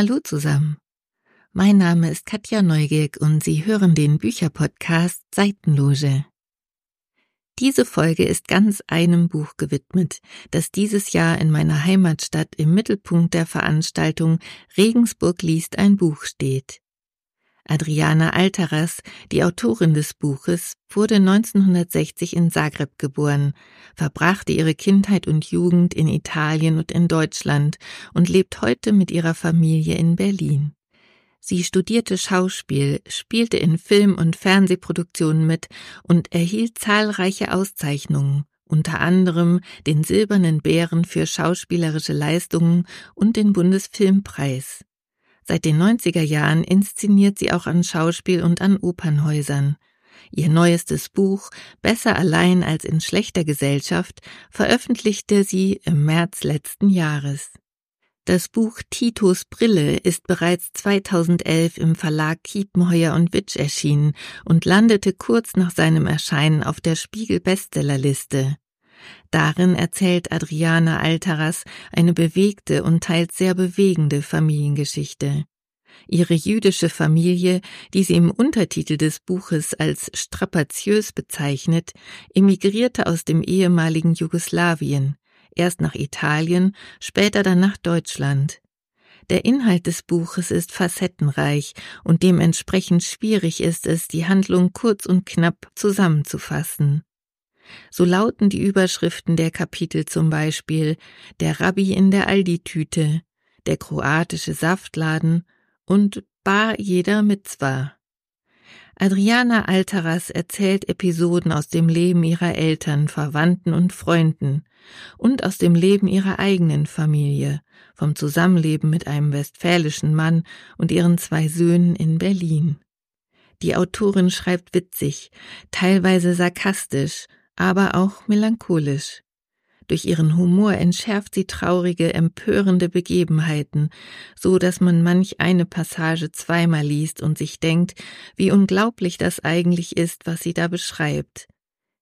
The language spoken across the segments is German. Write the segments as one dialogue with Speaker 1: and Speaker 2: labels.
Speaker 1: Hallo zusammen. Mein Name ist Katja Neugierk und Sie hören den Bücherpodcast Seitenloge. Diese Folge ist ganz einem Buch gewidmet, das dieses Jahr in meiner Heimatstadt im Mittelpunkt der Veranstaltung Regensburg liest ein Buch steht. Adriana Altaras, die Autorin des Buches, wurde 1960 in Zagreb geboren, verbrachte ihre Kindheit und Jugend in Italien und in Deutschland und lebt heute mit ihrer Familie in Berlin. Sie studierte Schauspiel, spielte in Film- und Fernsehproduktionen mit und erhielt zahlreiche Auszeichnungen, unter anderem den Silbernen Bären für schauspielerische Leistungen und den Bundesfilmpreis. Seit den 90er Jahren inszeniert sie auch an Schauspiel- und an Opernhäusern. Ihr neuestes Buch Besser allein als in schlechter Gesellschaft veröffentlichte sie im März letzten Jahres. Das Buch Titos Brille ist bereits 2011 im Verlag Kiepenheuer und Witsch erschienen und landete kurz nach seinem Erscheinen auf der Spiegel Bestsellerliste. Darin erzählt Adriana Altaras eine bewegte und teils sehr bewegende Familiengeschichte. Ihre jüdische Familie, die sie im Untertitel des Buches als strapaziös bezeichnet, emigrierte aus dem ehemaligen Jugoslawien, erst nach Italien, später dann nach Deutschland. Der Inhalt des Buches ist facettenreich und dementsprechend schwierig ist es, die Handlung kurz und knapp zusammenzufassen. So lauten die Überschriften der Kapitel zum Beispiel Der Rabbi in der Aldi-Tüte, der kroatische Saftladen und Bar jeder Mitzwa. Adriana Altaras erzählt Episoden aus dem Leben ihrer Eltern, Verwandten und Freunden und aus dem Leben ihrer eigenen Familie, vom Zusammenleben mit einem westfälischen Mann und ihren zwei Söhnen in Berlin. Die Autorin schreibt witzig, teilweise sarkastisch aber auch melancholisch. Durch ihren Humor entschärft sie traurige, empörende Begebenheiten, so dass man manch eine Passage zweimal liest und sich denkt, wie unglaublich das eigentlich ist, was sie da beschreibt.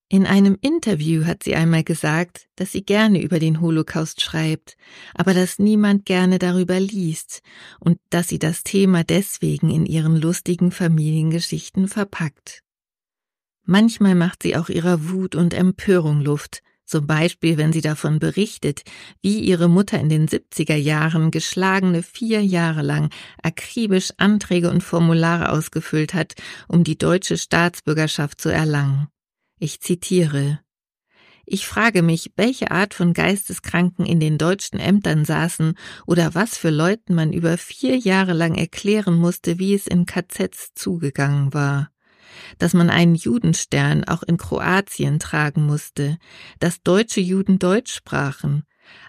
Speaker 1: In einem Interview hat sie einmal gesagt, dass sie gerne über den Holocaust schreibt, aber dass niemand gerne darüber liest und dass sie das Thema deswegen in ihren lustigen Familiengeschichten verpackt. Manchmal macht sie auch ihrer Wut und Empörung Luft, zum Beispiel wenn sie davon berichtet, wie ihre Mutter in den 70er Jahren geschlagene vier Jahre lang akribisch Anträge und Formulare ausgefüllt hat, um die deutsche Staatsbürgerschaft zu erlangen. Ich zitiere ich frage mich, welche Art von Geisteskranken in den deutschen Ämtern saßen oder was für Leuten man über vier Jahre lang erklären musste, wie es in KZs zugegangen war dass man einen Judenstern auch in Kroatien tragen musste, dass deutsche Juden Deutsch sprachen.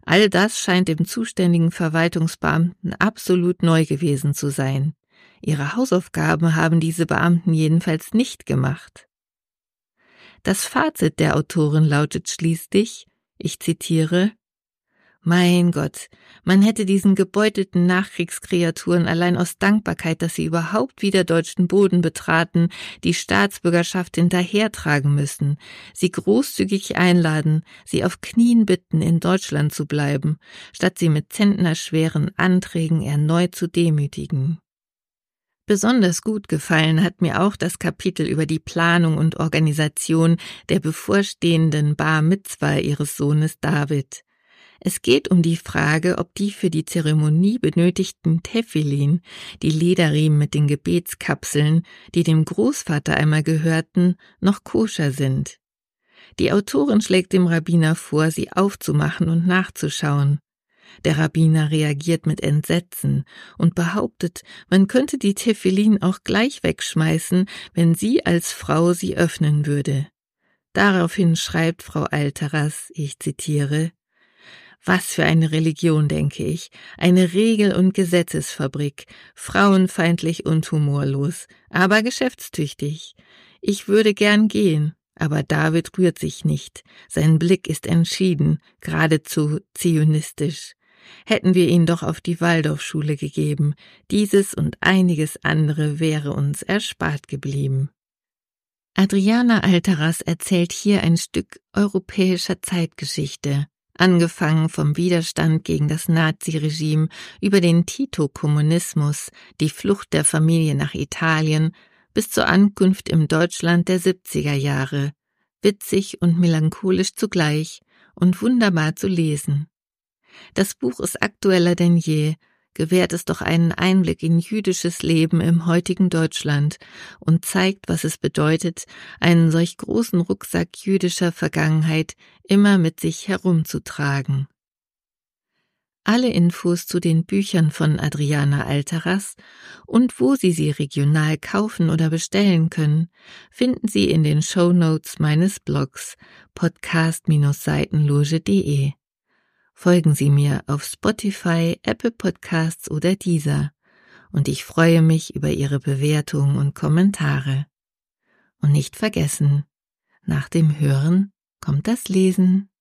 Speaker 1: All das scheint dem zuständigen Verwaltungsbeamten absolut neu gewesen zu sein. Ihre Hausaufgaben haben diese Beamten jedenfalls nicht gemacht. Das Fazit der Autorin lautet schließlich, ich zitiere, mein Gott, man hätte diesen gebeutelten Nachkriegskreaturen allein aus Dankbarkeit, dass sie überhaupt wieder deutschen Boden betraten, die Staatsbürgerschaft hinterhertragen müssen, sie großzügig einladen, sie auf Knien bitten, in Deutschland zu bleiben, statt sie mit zentnerschweren Anträgen erneut zu demütigen. Besonders gut gefallen hat mir auch das Kapitel über die Planung und Organisation der bevorstehenden Bar Mitzwa ihres Sohnes David. Es geht um die Frage, ob die für die Zeremonie benötigten Tefillin, die Lederriemen mit den Gebetskapseln, die dem Großvater einmal gehörten, noch koscher sind. Die Autorin schlägt dem Rabbiner vor, sie aufzumachen und nachzuschauen. Der Rabbiner reagiert mit Entsetzen und behauptet, man könnte die Tefillin auch gleich wegschmeißen, wenn sie als Frau sie öffnen würde. Daraufhin schreibt Frau Alteras, ich zitiere, was für eine Religion, denke ich. Eine Regel- und Gesetzesfabrik. Frauenfeindlich und humorlos, aber geschäftstüchtig. Ich würde gern gehen, aber David rührt sich nicht. Sein Blick ist entschieden, geradezu zionistisch. Hätten wir ihn doch auf die Waldorfschule gegeben, dieses und einiges andere wäre uns erspart geblieben. Adriana Alteras erzählt hier ein Stück europäischer Zeitgeschichte, angefangen vom Widerstand gegen das Naziregime über den Tito-Kommunismus, die Flucht der Familie nach Italien bis zur Ankunft im Deutschland der 70er Jahre, witzig und melancholisch zugleich und wunderbar zu lesen. Das Buch ist aktueller denn je gewährt es doch einen Einblick in jüdisches Leben im heutigen Deutschland und zeigt, was es bedeutet, einen solch großen Rucksack jüdischer Vergangenheit immer mit sich herumzutragen. Alle Infos zu den Büchern von Adriana Alteras und wo Sie sie regional kaufen oder bestellen können, finden Sie in den Show Notes meines Blogs podcast-seitenloge.de. Folgen Sie mir auf Spotify, Apple Podcasts oder dieser und ich freue mich über Ihre Bewertungen und Kommentare. Und nicht vergessen, nach dem Hören kommt das Lesen.